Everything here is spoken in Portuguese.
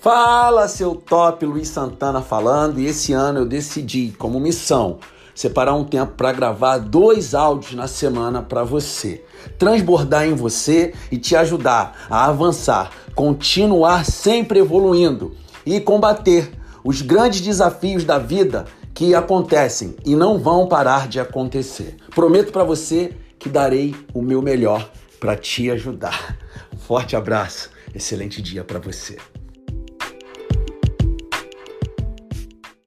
Fala, seu top, Luiz Santana falando. E esse ano eu decidi, como missão, separar um tempo para gravar dois áudios na semana para você, transbordar em você e te ajudar a avançar, continuar sempre evoluindo e combater os grandes desafios da vida que acontecem e não vão parar de acontecer. Prometo para você que darei o meu melhor para te ajudar. Forte abraço, excelente dia para você.